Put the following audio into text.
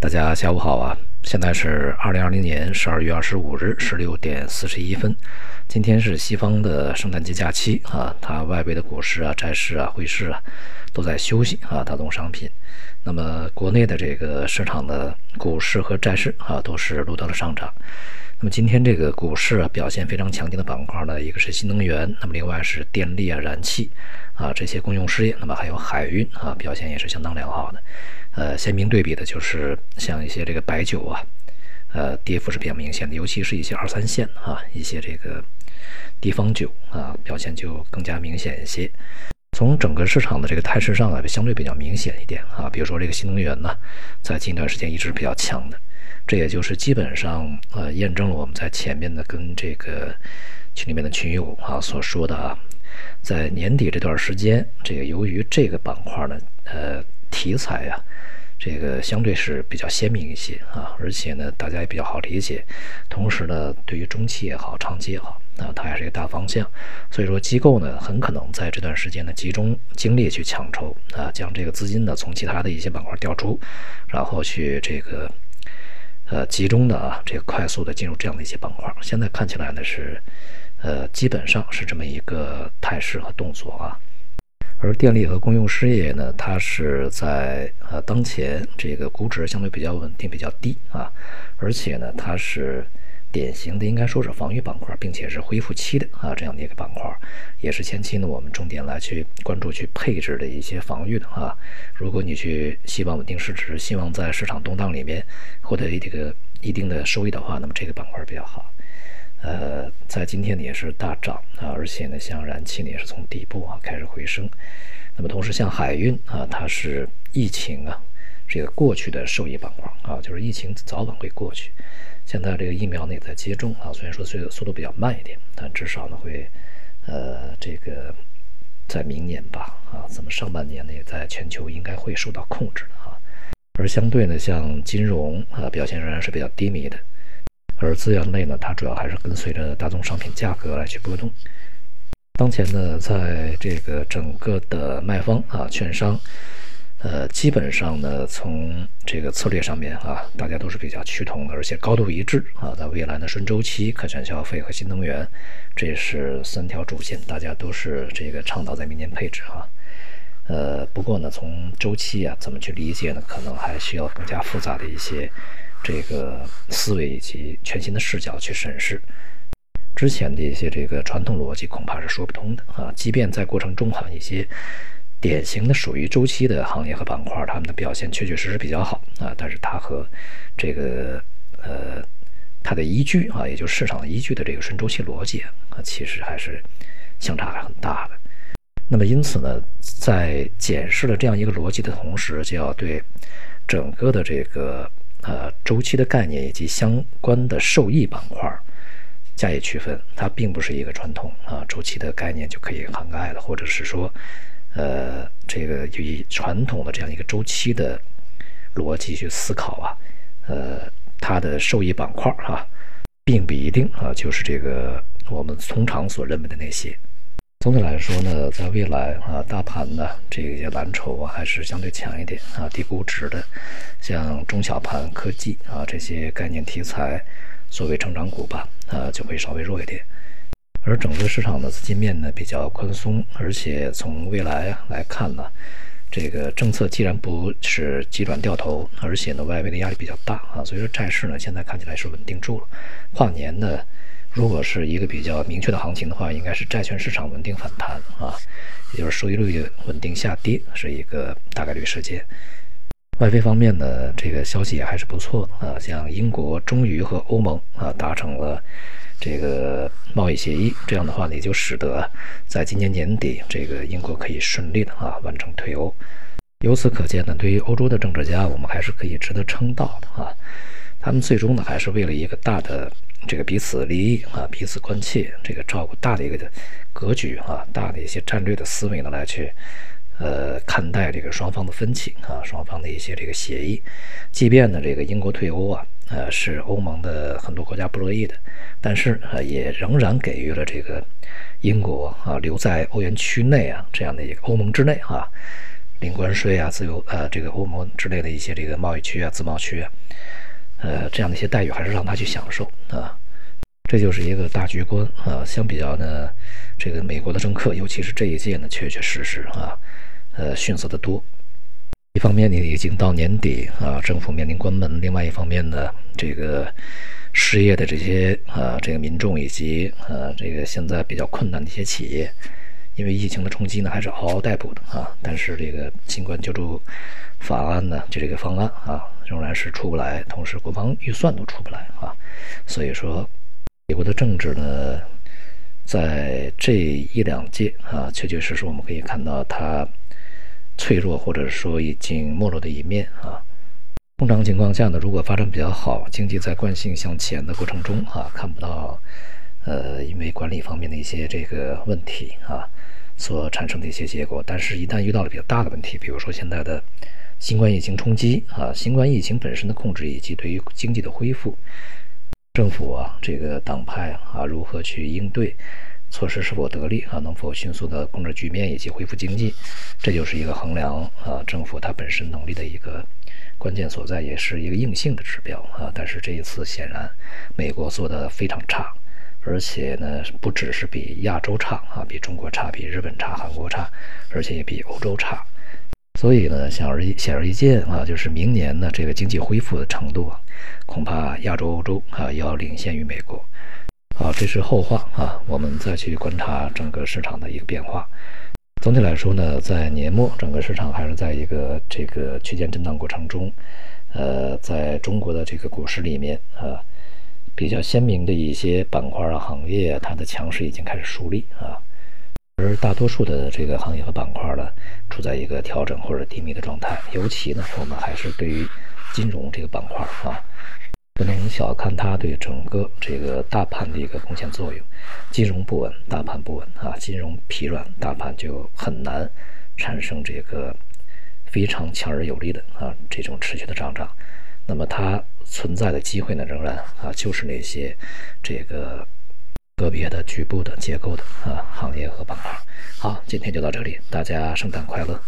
大家下午好啊！现在是二零二零年十二月二十五日十六点四十一分。今天是西方的圣诞节假期啊，它外围的股市啊、债市啊、汇市啊都在休息啊，大宗商品。那么国内的这个市场的股市和债市啊，都是录得了上涨。那么今天这个股市啊表现非常强劲的板块呢，一个是新能源，那么另外是电力啊、燃气啊这些公用事业，那么还有海运啊，表现也是相当良好的。呃，鲜明对比的就是像一些这个白酒啊，呃，跌幅是比较明显的，尤其是一些二三线啊，一些这个地方酒啊，表现就更加明显一些。从整个市场的这个态势上啊，相对比较明显一点啊。比如说这个新能源呢，在近一段时间一直比较强的，这也就是基本上呃验证了我们在前面的跟这个群里面的群友啊所说的啊，在年底这段时间，这个由于这个板块呢，呃。题材呀，这个相对是比较鲜明一些啊，而且呢，大家也比较好理解。同时呢，对于中期也好，长期也好，啊，它还是一个大方向。所以说，机构呢，很可能在这段时间呢，集中精力去抢筹啊，将这个资金呢从其他的一些板块调出，然后去这个呃集中的啊，这个快速的进入这样的一些板块。现在看起来呢是呃基本上是这么一个态势和动作啊。而电力和公用事业呢，它是在呃当前这个估值相对比较稳定、比较低啊，而且呢，它是典型的应该说是防御板块，并且是恢复期的啊这样的一个板块，也是前期呢我们重点来去关注、去配置的一些防御的啊。如果你去希望稳定市值，希望在市场动荡里面获得这个一定的收益的话，那么这个板块比较好。呃，在今天呢也是大涨啊，而且呢，像燃气呢也是从底部啊开始回升。那么同时像海运啊，它是疫情啊这个过去的受益板块啊，就是疫情早晚会过去。现在这个疫苗呢也在接种啊，虽然说这个速度比较慢一点，但至少呢会呃这个在明年吧啊，咱们上半年呢也在全球应该会受到控制的啊。而相对呢，像金融啊表现仍然是比较低迷的。而资源类呢，它主要还是跟随着大宗商品价格来去波动。当前呢，在这个整个的卖方啊，券商，呃，基本上呢，从这个策略上面啊，大家都是比较趋同的，而且高度一致啊。在未来呢，顺周期、可选消费和新能源，这是三条主线，大家都是这个倡导在明年配置哈。呃，不过呢，从周期啊，怎么去理解呢？可能还需要更加复杂的一些。这个思维以及全新的视角去审视之前的一些这个传统逻辑，恐怕是说不通的啊！即便在过程中哈，一些典型的属于周期的行业和板块，他们的表现确确实实比较好啊，但是它和这个呃它的依据啊，也就是市场依据的这个顺周期逻辑啊，其实还是相差还很大的。那么因此呢，在检视了这样一个逻辑的同时，就要对整个的这个。呃，周期的概念以及相关的受益板块加以区分，它并不是一个传统啊周期的概念就可以涵盖的，或者是说，呃，这个就以传统的这样一个周期的逻辑去思考啊，呃，它的受益板块哈，并不一定啊就是这个我们通常所认为的那些。总体来说呢，在未来啊，大盘呢，这些蓝筹啊，还是相对强一点啊，低估值的，像中小盘科技啊这些概念题材，作为成长股吧，啊，就会稍微弱一点。而整个市场的资金面呢比较宽松，而且从未来来看呢，这个政策既然不是急转掉头，而且呢外围的压力比较大啊，所以说债市呢现在看起来是稳定住了。跨年呢。如果是一个比较明确的行情的话，应该是债券市场稳定反弹啊，也就是收益率稳定下跌是一个大概率事件。外围方面呢，这个消息也还是不错的啊，像英国终于和欧盟啊达成了这个贸易协议，这样的话呢，也就使得在今年年底，这个英国可以顺利的啊完成退欧。由此可见呢，对于欧洲的政治家，我们还是可以值得称道的啊。他们最终呢，还是为了一个大的。这个彼此利益啊，彼此关切，这个照顾大的一个格局啊，大的一些战略的思维呢，来去呃看待这个双方的分歧啊，双方的一些这个协议。即便呢，这个英国退欧啊，呃，是欧盟的很多国家不乐意的，但是啊，也仍然给予了这个英国啊留在欧元区内啊这样的一个欧盟之内啊，零关税啊、自由呃这个欧盟之类的一些这个贸易区啊、自贸区啊，呃这样的一些待遇还是让他去享受啊。这就是一个大局观啊。相比较呢，这个美国的政客，尤其是这一届呢，确确实实啊，呃逊色的多。一方面呢，已经到年底啊，政府面临关门；另外一方面呢，这个失业的这些啊这个民众以及呃这个现在比较困难的一些企业。因为疫情的冲击呢，还是嗷嗷待哺的啊。但是这个新冠救助法案呢，就这个方案啊，仍然是出不来，同时国防预算都出不来啊。所以说，美国的政治呢，在这一两届啊，确确实实我们可以看到它脆弱或者说已经没落的一面啊。通常情况下呢，如果发展比较好，经济在惯性向前的过程中啊，看不到呃，因为管理方面的一些这个问题啊。所产生的一些结果，但是，一旦遇到了比较大的问题，比如说现在的新冠疫情冲击啊，新冠疫情本身的控制以及对于经济的恢复，政府啊，这个党派啊，如何去应对，措施是否得力啊，能否迅速的控制局面以及恢复经济，这就是一个衡量啊政府它本身能力的一个关键所在，也是一个硬性的指标啊。但是这一次显然，美国做的非常差。而且呢，不只是比亚洲差啊，比中国差，比日本差，韩国差，而且也比欧洲差。所以呢，显而显而易见啊，就是明年呢，这个经济恢复的程度啊，恐怕亚洲、欧洲啊要领先于美国。啊，这是后话啊，我们再去观察整个市场的一个变化。总体来说呢，在年末，整个市场还是在一个这个区间震荡过程中。呃，在中国的这个股市里面啊。比较鲜明的一些板块啊、行业，它的强势已经开始树立啊，而大多数的这个行业和板块呢，处在一个调整或者低迷的状态。尤其呢，我们还是对于金融这个板块啊，不能小看它对整个这个大盘的一个贡献作用。金融不稳，大盘不稳啊；金融疲软，大盘就很难产生这个非常强而有力的啊这种持续的上涨。那么它存在的机会呢，仍然啊，就是那些这个个别的局部的结构的啊行业和板块。好，今天就到这里，大家圣诞快乐。